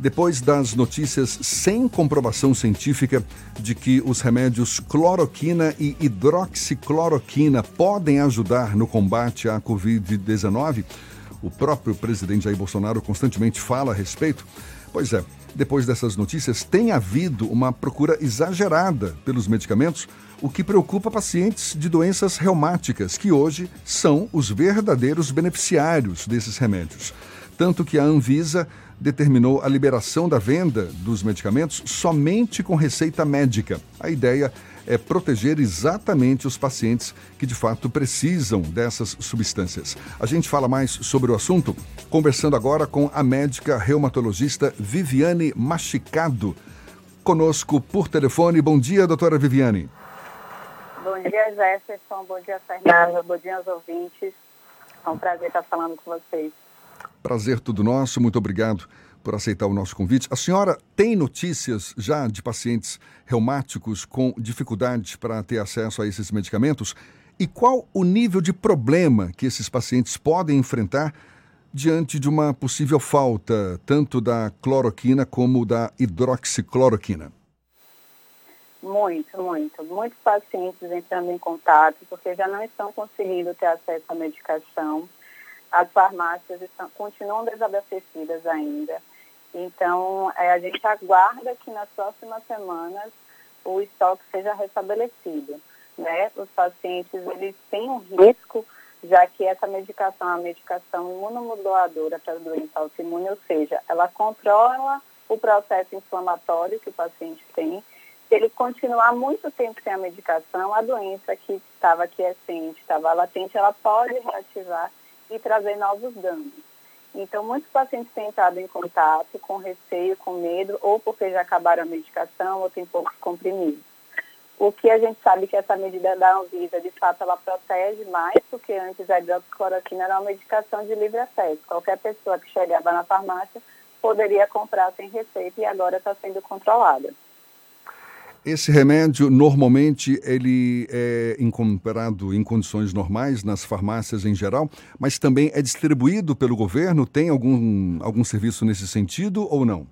Depois das notícias sem comprovação científica de que os remédios cloroquina e hidroxicloroquina podem ajudar no combate à Covid-19, o próprio presidente Jair Bolsonaro constantemente fala a respeito. Pois é, depois dessas notícias, tem havido uma procura exagerada pelos medicamentos, o que preocupa pacientes de doenças reumáticas, que hoje são os verdadeiros beneficiários desses remédios. Tanto que a Anvisa determinou a liberação da venda dos medicamentos somente com receita médica. A ideia é proteger exatamente os pacientes que de fato precisam dessas substâncias. A gente fala mais sobre o assunto conversando agora com a médica reumatologista Viviane Machicado. Conosco por telefone. Bom dia, doutora Viviane. Bom dia, Jefferson. Bom dia, Fernanda. Bom dia aos ouvintes. É um prazer estar falando com vocês. Prazer tudo nosso. Muito obrigado por aceitar o nosso convite. A senhora tem notícias já de pacientes reumáticos com dificuldade para ter acesso a esses medicamentos? E qual o nível de problema que esses pacientes podem enfrentar diante de uma possível falta tanto da cloroquina como da hidroxicloroquina? Muito, muito. Muitos pacientes entrando em contato porque já não estão conseguindo ter acesso à medicação. As farmácias estão, continuam desabastecidas ainda. Então, é, a gente aguarda que nas próximas semanas o estoque seja restabelecido. Né? Os pacientes eles têm um risco, já que essa medicação é uma medicação imunomoduladora para a doença autoimune, ou seja, ela controla o processo inflamatório que o paciente tem. Se ele continuar muito tempo sem a medicação, a doença que estava quiescente, estava latente, ela pode reativar e trazer novos danos. Então, muitos pacientes têm entrado em contato com receio, com medo, ou porque já acabaram a medicação ou tem poucos comprimidos. O que a gente sabe que essa medida da Anvisa, de fato, ela protege mais, porque antes a hidroxicloroquina era uma medicação de livre acesso. Qualquer pessoa que chegava na farmácia poderia comprar sem receita e agora está sendo controlada. Esse remédio, normalmente, ele é encontrado em condições normais nas farmácias em geral, mas também é distribuído pelo governo? Tem algum, algum serviço nesse sentido ou não?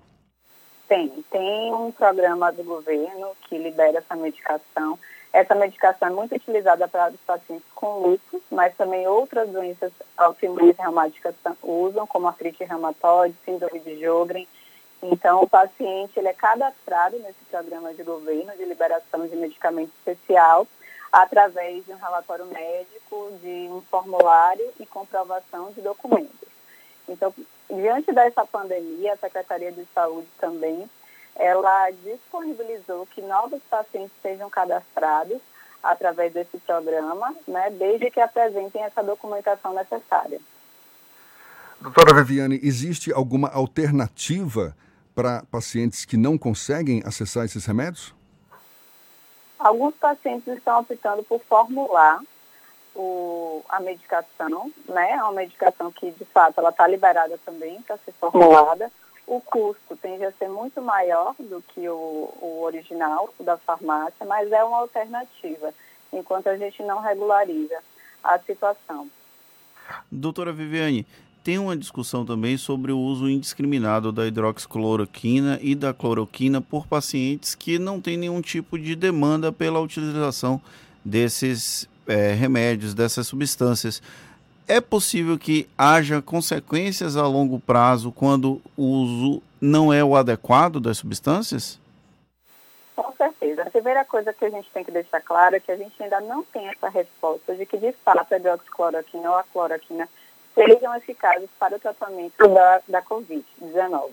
Tem. Tem um programa do governo que libera essa medicação. Essa medicação é muito utilizada para os pacientes com lúpus, mas também outras doenças autoimunes reumáticas usam, como artrite reumatoide, síndrome de Jogren, então, o paciente ele é cadastrado nesse programa de governo de liberação de medicamento especial através de um relatório médico, de um formulário e comprovação de documentos. Então, diante dessa pandemia, a Secretaria de Saúde também, ela disponibilizou que novos pacientes sejam cadastrados através desse programa, né, desde que apresentem essa documentação necessária. Doutora Viviane, existe alguma alternativa para pacientes que não conseguem acessar esses remédios? Alguns pacientes estão optando por formular o, a medicação, né? É uma medicação que, de fato, ela está liberada também para ser formulada. O custo tende a ser muito maior do que o, o original da farmácia, mas é uma alternativa, enquanto a gente não regulariza a situação. Doutora Viviane, tem uma discussão também sobre o uso indiscriminado da hidroxicloroquina e da cloroquina por pacientes que não têm nenhum tipo de demanda pela utilização desses é, remédios, dessas substâncias. É possível que haja consequências a longo prazo quando o uso não é o adequado das substâncias? Com certeza. A primeira coisa que a gente tem que deixar claro é que a gente ainda não tem essa resposta de que, de fato, a hidroxicloroquina ou a cloroquina sejam eficazes para o tratamento da, da Covid-19.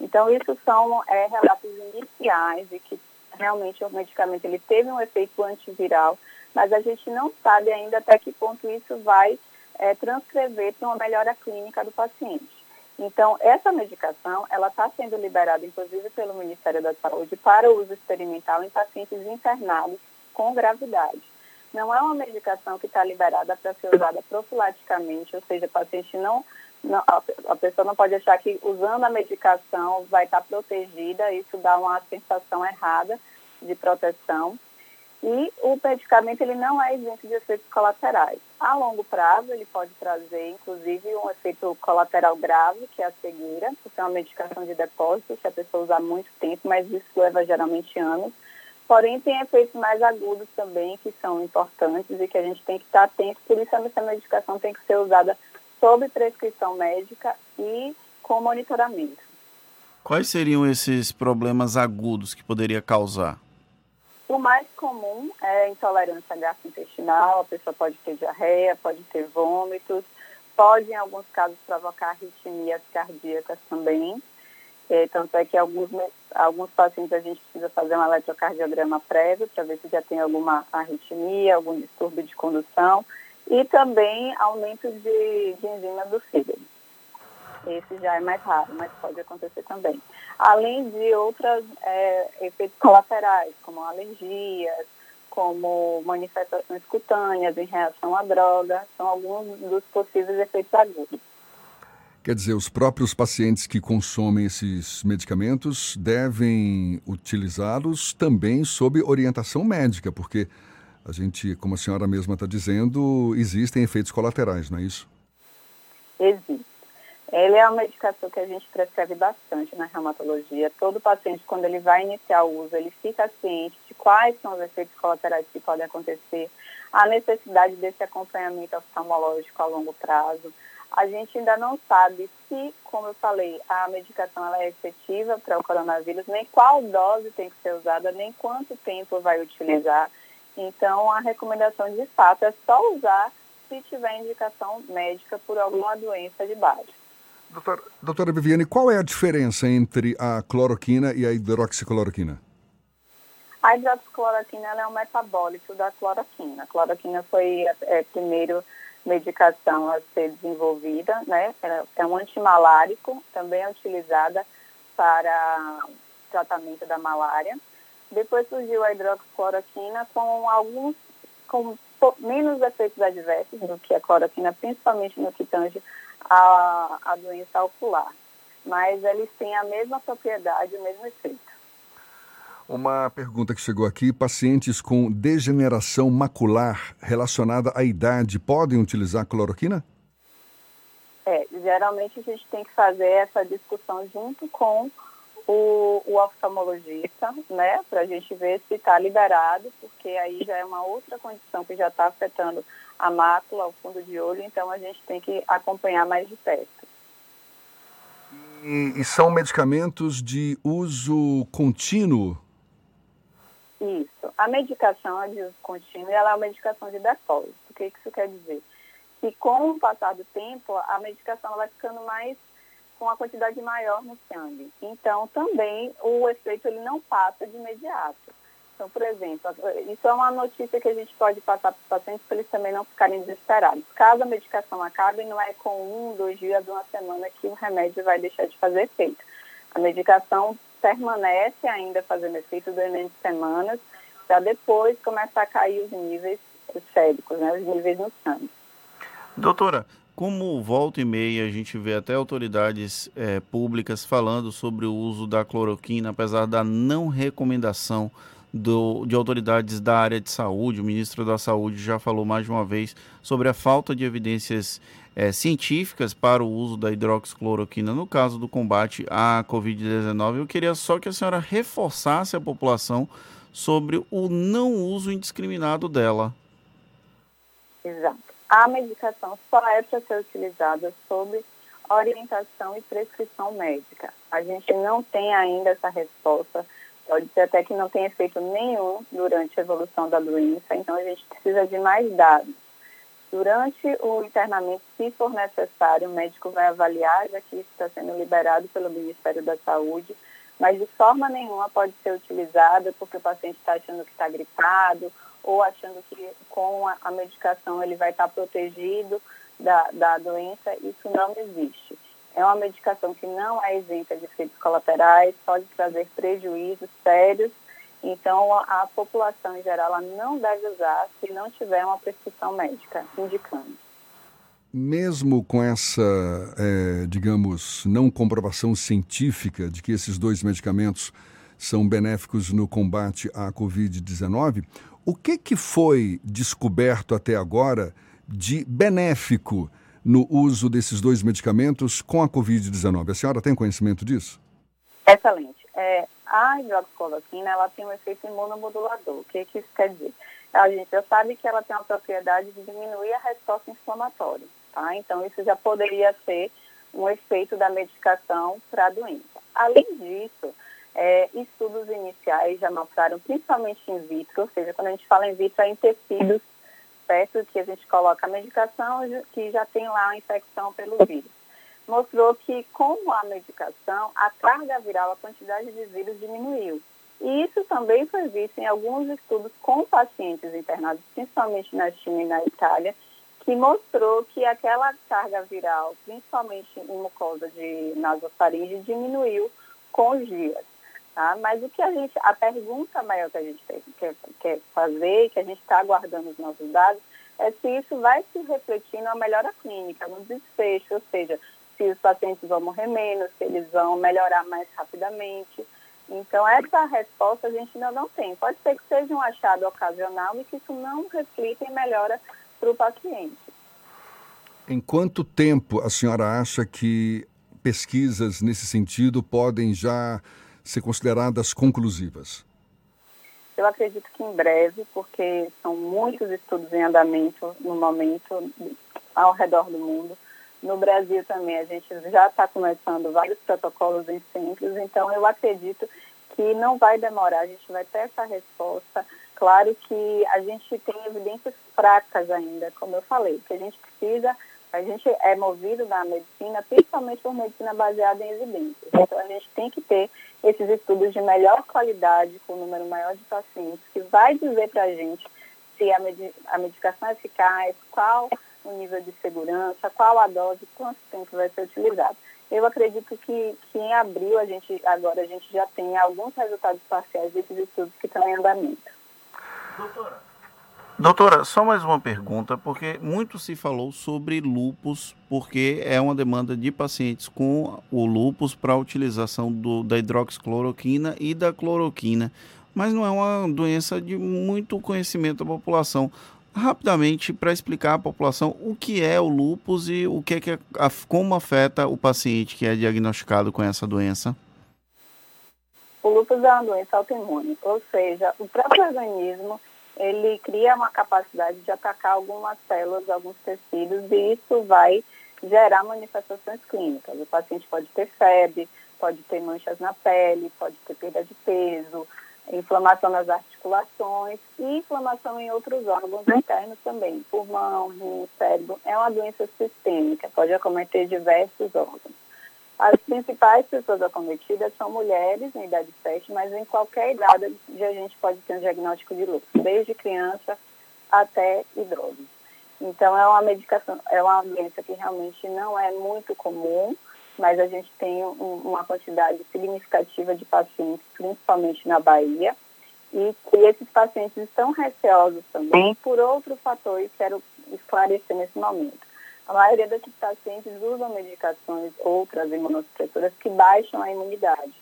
Então, isso são é, relatos iniciais de que realmente o medicamento ele teve um efeito antiviral, mas a gente não sabe ainda até que ponto isso vai é, transcrever para uma melhora clínica do paciente. Então, essa medicação, ela está sendo liberada, inclusive, pelo Ministério da Saúde para uso experimental em pacientes internados com gravidade. Não é uma medicação que está liberada para ser usada profilaticamente, ou seja, o paciente não, não, a pessoa não pode achar que usando a medicação vai estar tá protegida, isso dá uma sensação errada de proteção. E o medicamento ele não é isento de efeitos colaterais. A longo prazo, ele pode trazer, inclusive, um efeito colateral grave, que é a cegueira, que é uma medicação de depósito, que a pessoa usa há muito tempo, mas isso leva geralmente anos. Porém, tem efeitos mais agudos também, que são importantes e que a gente tem que estar atento. Por isso, essa medicação tem que ser usada sob prescrição médica e com monitoramento. Quais seriam esses problemas agudos que poderia causar? O mais comum é intolerância gastrointestinal, a pessoa pode ter diarreia, pode ter vômitos, pode em alguns casos provocar arritmias cardíacas também. É, tanto é que alguns, alguns pacientes a gente precisa fazer um eletrocardiograma prévio para ver se já tem alguma arritmia, algum distúrbio de condução e também aumento de, de enzima do fígado. Esse já é mais raro, mas pode acontecer também. Além de outros é, efeitos colaterais, como alergias, como manifestações cutâneas em reação à droga, são alguns dos possíveis efeitos agudos. Quer dizer, os próprios pacientes que consomem esses medicamentos devem utilizá-los também sob orientação médica, porque a gente, como a senhora mesma está dizendo, existem efeitos colaterais, não é isso? Existe. Ele é uma medicação que a gente prescreve bastante na reumatologia. Todo paciente, quando ele vai iniciar o uso, ele fica ciente de quais são os efeitos colaterais que podem acontecer, a necessidade desse acompanhamento oftalmológico a longo prazo. A gente ainda não sabe se, como eu falei, a medicação ela é efetiva para o coronavírus, nem qual dose tem que ser usada, nem quanto tempo vai utilizar. Então, a recomendação de fato é só usar se tiver indicação médica por alguma doença de base. Doutora, doutora Viviane, qual é a diferença entre a cloroquina e a hidroxicloroquina? A hidroxicloroquina é um metabólito da cloroquina. A cloroquina foi é, primeira medicação a ser desenvolvida, né? É um antimalárico, também é utilizada para tratamento da malária. Depois surgiu a hidroxicloroquina com alguns com menos efeitos adversos do que a cloroquina, principalmente no que tange a, a doença ocular. Mas eles têm a mesma propriedade, o mesmo efeito. Uma pergunta que chegou aqui: pacientes com degeneração macular relacionada à idade podem utilizar cloroquina? É, geralmente a gente tem que fazer essa discussão junto com o, o oftalmologista, né, para a gente ver se está liberado, porque aí já é uma outra condição que já está afetando a mácula, o fundo de olho, então a gente tem que acompanhar mais de perto. E, e são medicamentos de uso contínuo? Isso. A medicação é de uso contínuo ela é uma medicação de depósito. O que isso quer dizer? Que com o passar do tempo, a medicação vai ficando mais com a quantidade maior no sangue. Então, também o efeito ele não passa de imediato. Então, por exemplo, isso é uma notícia que a gente pode passar para os pacientes para eles também não ficarem desesperados. Caso a medicação acabe, não é com um, dois dias, uma semana que o remédio vai deixar de fazer efeito. A medicação permanece ainda fazendo efeito durante semanas, para depois começar a cair os níveis séricos, né, os níveis no sangue. Doutora, como volta e meia a gente vê até autoridades é, públicas falando sobre o uso da cloroquina, apesar da não recomendação do, de autoridades da área de saúde, o ministro da Saúde já falou mais de uma vez sobre a falta de evidências é, científicas para o uso da hidroxicloroquina no caso do combate à Covid-19. Eu queria só que a senhora reforçasse a população sobre o não uso indiscriminado dela. Exato. A medicação só é para ser utilizada sob orientação e prescrição médica. A gente não tem ainda essa resposta Pode ser até que não tenha efeito nenhum durante a evolução da doença, então a gente precisa de mais dados. Durante o internamento, se for necessário, o médico vai avaliar, já que isso está sendo liberado pelo Ministério da Saúde, mas de forma nenhuma pode ser utilizada porque o paciente está achando que está gripado ou achando que com a, medicação ele vai estar tá protegido da, da doença. Isso não existe. É uma medicação que não é isenta de efeitos colaterais, pode trazer prejuízos sérios. Então, a, a população em geral não deve usar se não tiver uma prescrição médica indicando. Mesmo com essa, é, digamos, não comprovação científica de que esses dois medicamentos são benéficos no combate à Covid-19. O que, que foi descoberto até agora de benéfico no uso desses dois medicamentos com a Covid-19? A senhora tem conhecimento disso? Excelente. É, a hidroxicloroquina ela tem um efeito imunomodulador. O que, que isso quer dizer? A gente já sabe que ela tem a propriedade de diminuir a resposta inflamatória. Tá? Então, isso já poderia ser um efeito da medicação para a doença. Além disso, é, estudos iniciais já mostraram, principalmente in vitro, ou seja, quando a gente fala in vitro, é em tecidos, certo? Que a gente coloca a medicação que já tem lá a infecção pelo vírus. Mostrou que com a medicação, a carga viral, a quantidade de vírus diminuiu. E isso também foi visto em alguns estudos com pacientes internados, principalmente na China e na Itália, que mostrou que aquela carga viral, principalmente em mucosa de nasofaringe, diminuiu com os dias. Tá? Mas o que a gente, a pergunta maior que a gente quer, quer fazer, que a gente está aguardando os nossos dados, é se isso vai se refletir na melhora clínica, no desfecho, ou seja, se os pacientes vão morrer menos, se eles vão melhorar mais rapidamente. Então, essa resposta a gente ainda não tem. Pode ser que seja um achado ocasional e que isso não reflita em melhora para o paciente. Em quanto tempo a senhora acha que pesquisas nesse sentido podem já ser consideradas conclusivas? Eu acredito que em breve, porque são muitos estudos em andamento no momento ao redor do mundo. No Brasil também a gente já está começando vários protocolos em centros, então eu acredito que não vai demorar, a gente vai ter essa resposta Claro que a gente tem evidências fracas ainda, como eu falei, que a gente precisa, a gente é movido na medicina, principalmente por medicina baseada em evidências. Então a gente tem que ter esses estudos de melhor qualidade, com um número maior de pacientes, que vai dizer para a gente se a, med a medicação é eficaz, qual o nível de segurança, qual a dose, quanto tempo vai ser utilizado. Eu acredito que, que em abril a gente agora a gente já tem alguns resultados parciais desses estudos que estão em andamento. Doutora. Doutora, só mais uma pergunta, porque muito se falou sobre lupus, porque é uma demanda de pacientes com o lupus para a utilização do, da hidroxicloroquina e da cloroquina, mas não é uma doença de muito conhecimento da população. Rapidamente, para explicar à população o que é o lupus e o que é que como afeta o paciente que é diagnosticado com essa doença. O lúpus é uma doença autoimune, ou seja, o próprio organismo ele cria uma capacidade de atacar algumas células, alguns tecidos, e isso vai gerar manifestações clínicas. O paciente pode ter febre, pode ter manchas na pele, pode ter perda de peso, inflamação nas articulações e inflamação em outros órgãos internos também, pulmão, rim, cérebro. É uma doença sistêmica, pode acometer diversos órgãos. As principais pessoas acometidas são mulheres em idade fértil, mas em qualquer idade a gente pode ter um diagnóstico de lúpus, desde criança até idosos. Então é uma medicação, é uma doença que realmente não é muito comum, mas a gente tem um, uma quantidade significativa de pacientes, principalmente na Bahia, e que esses pacientes estão receosos também por outro fator e quero esclarecer nesse momento. A maioria desses pacientes usam medicações, outras imunossupressoras, que baixam a imunidade.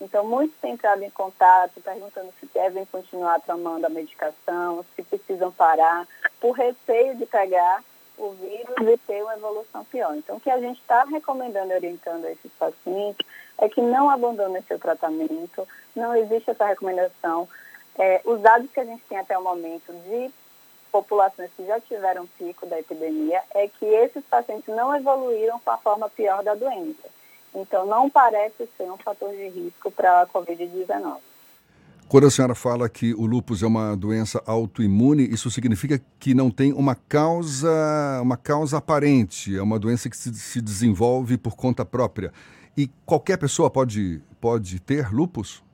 Então, muitos têm entrado em contato perguntando se devem continuar tomando a medicação, se precisam parar, por receio de pegar o vírus e ter uma evolução pior. Então, o que a gente está recomendando e orientando a esses pacientes é que não abandonem seu tratamento, não existe essa recomendação. É, os dados que a gente tem até o momento de populações que já tiveram pico da epidemia é que esses pacientes não evoluíram com a forma pior da doença. Então, não parece ser um fator de risco para a Covid-19. Quando a senhora fala que o lúpus é uma doença autoimune, isso significa que não tem uma causa, uma causa aparente, é uma doença que se, se desenvolve por conta própria. E qualquer pessoa pode, pode ter lúpus?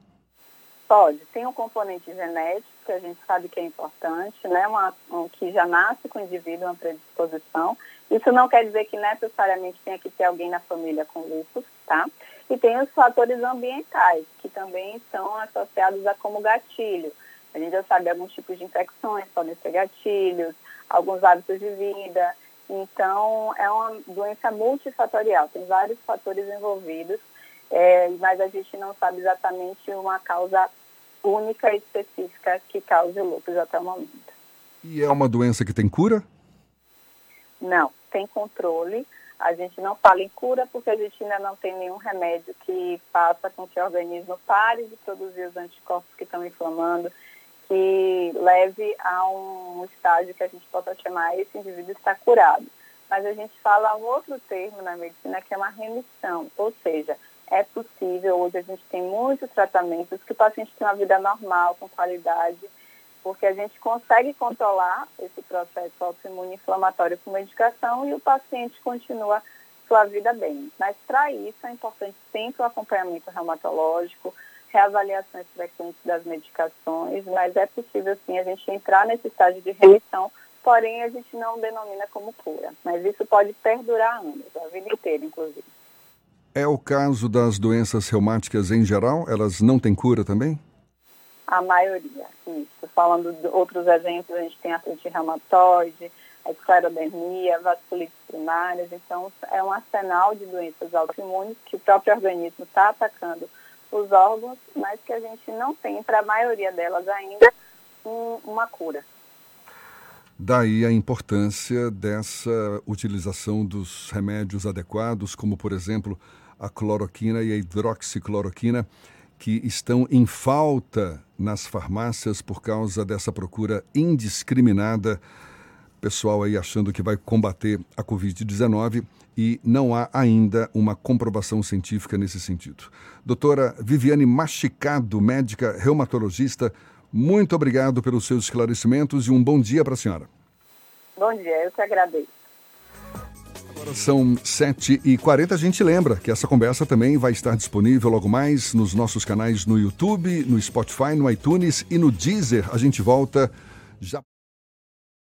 Pode. Tem um componente genético, que a gente sabe que é importante, né? Uma, um, que já nasce com o indivíduo uma predisposição. Isso não quer dizer que necessariamente tenha que ter alguém na família com lúpus, tá? E tem os fatores ambientais, que também são associados a como gatilho. A gente já sabe alguns tipos de infecções podem ser gatilhos, alguns hábitos de vida. Então, é uma doença multifatorial, tem vários fatores envolvidos é, mas a gente não sabe exatamente uma causa única e específica que cause o lúpus até o momento. E é uma doença que tem cura? Não, tem controle. A gente não fala em cura porque a gente ainda não tem nenhum remédio que faça com que o organismo pare de produzir os anticorpos que estão inflamando, que leve a um estágio que a gente possa chamar esse indivíduo está curado. Mas a gente fala um outro termo na medicina que é uma remissão, ou seja, é possível, hoje a gente tem muitos tratamentos que o paciente tem uma vida normal, com qualidade, porque a gente consegue controlar esse processo autoimune inflamatório com medicação e o paciente continua sua vida bem. Mas para isso é importante sempre o acompanhamento reumatológico, reavaliações frequentes das medicações, mas é possível sim a gente entrar nesse estágio de remissão, porém a gente não denomina como cura. Mas isso pode perdurar anos, a vida inteira, inclusive. É o caso das doenças reumáticas em geral? Elas não têm cura também? A maioria, isso. Falando de outros exemplos, a gente tem artrite reumatoide, a esclerodermia, vasculites primárias. Então, é um arsenal de doenças autoimunes que o próprio organismo está atacando os órgãos, mas que a gente não tem, para a maioria delas ainda, um, uma cura. Daí a importância dessa utilização dos remédios adequados, como, por exemplo, a cloroquina e a hidroxicloroquina, que estão em falta nas farmácias por causa dessa procura indiscriminada. Pessoal aí achando que vai combater a Covid-19 e não há ainda uma comprovação científica nesse sentido. Doutora Viviane Machicado, médica reumatologista, muito obrigado pelos seus esclarecimentos e um bom dia para a senhora. Bom dia, eu que agradeço. Agora são 7h40. A gente lembra que essa conversa também vai estar disponível logo mais nos nossos canais no YouTube, no Spotify, no iTunes e no Deezer. A gente volta já.